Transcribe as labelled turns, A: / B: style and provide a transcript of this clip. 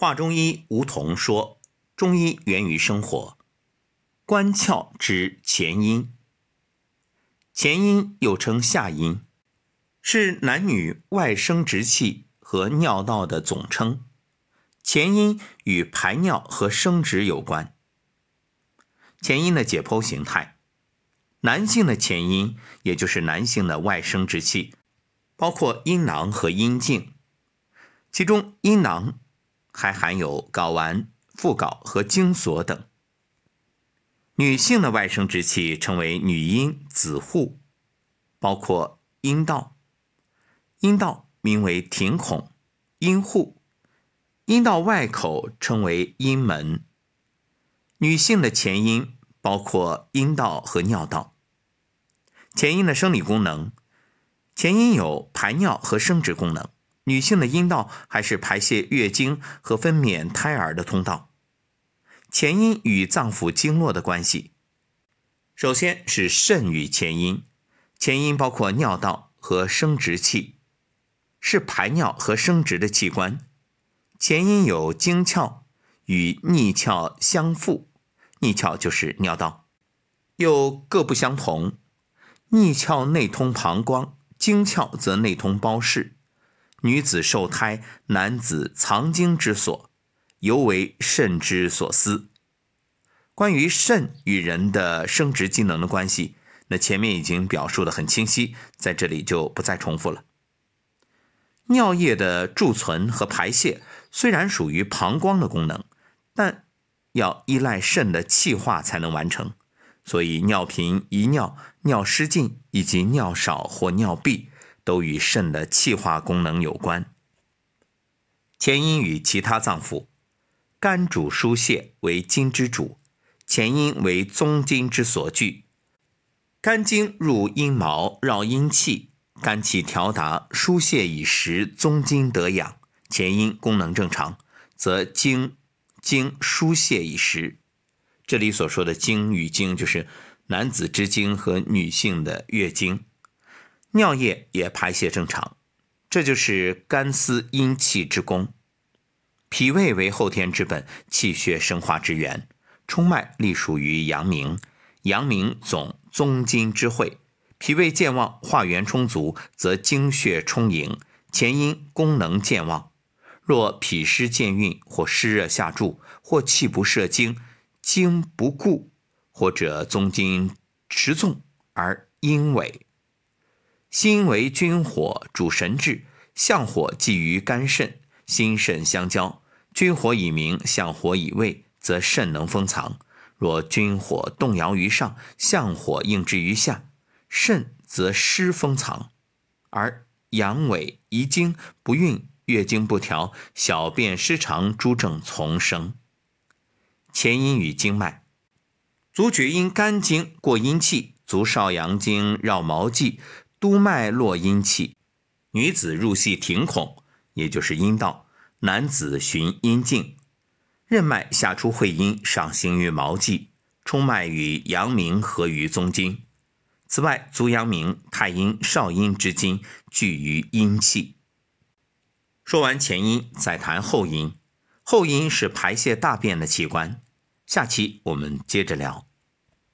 A: 华中医吴桐说：“中医源于生活，关窍之前阴。前阴又称下阴，是男女外生殖器和尿道的总称。前阴与排尿和生殖有关。前阴的解剖形态，男性的前阴，也就是男性的外生殖器，包括阴囊和阴茎，其中阴囊。”还含有睾丸、附睾和精索等。女性的外生殖器称为女阴、子户，包括阴道。阴道名为庭孔、阴户。阴道外口称为阴门。女性的前阴包括阴道和尿道。前阴的生理功能，前阴有排尿和生殖功能。女性的阴道还是排泄月经和分娩胎儿的通道。前阴与脏腑经络的关系，首先是肾与前阴。前阴包括尿道和生殖器，是排尿和生殖的器官。前阴有经窍，与逆窍相附，逆窍就是尿道，又各不相同。逆窍内通膀胱，经窍则内通胞室。女子受胎，男子藏精之所，尤为肾之所司。关于肾与人的生殖机能的关系，那前面已经表述的很清晰，在这里就不再重复了。尿液的贮存和排泄虽然属于膀胱的功能，但要依赖肾的气化才能完成，所以尿频、遗尿、尿失禁以及尿少或尿闭。都与肾的气化功能有关。前阴与其他脏腑，肝主疏泄，为筋之主，前阴为宗筋之所聚。肝经入阴毛，绕阴气，肝气调达，疏泄以时，宗筋得养。前阴功能正常，则经经疏泄以时。这里所说的经与经，就是男子之经和女性的月经。尿液也排泄正常，这就是肝司阴气之功。脾胃为后天之本，气血生化之源。冲脉隶属于阳明，阳明总宗筋之会。脾胃健旺，化元充足，则精血充盈，前阴功能健旺。若脾湿健运，或湿热下注，或气不摄精，精不固，或者宗筋持纵而阴痿。心为君火，主神志，相火寄于肝肾，心肾相交。君火以明，相火以卫，则肾能封藏。若君火动摇于上，相火应之于下，肾则失封藏，而阳痿、遗精、不孕、月经不调、小便失常诸症丛生。前阴与经脉，足厥阴肝经过阴气，足少阳经绕毛际。督脉络阴气，女子入系庭孔，也就是阴道；男子循阴茎。任脉下出会阴，上行于毛际。冲脉与阳明合于宗筋。此外，足阳明、太阴、少阴之筋聚于阴气。说完前阴，再谈后阴。后阴是排泄大便的器官。下期我们接着聊。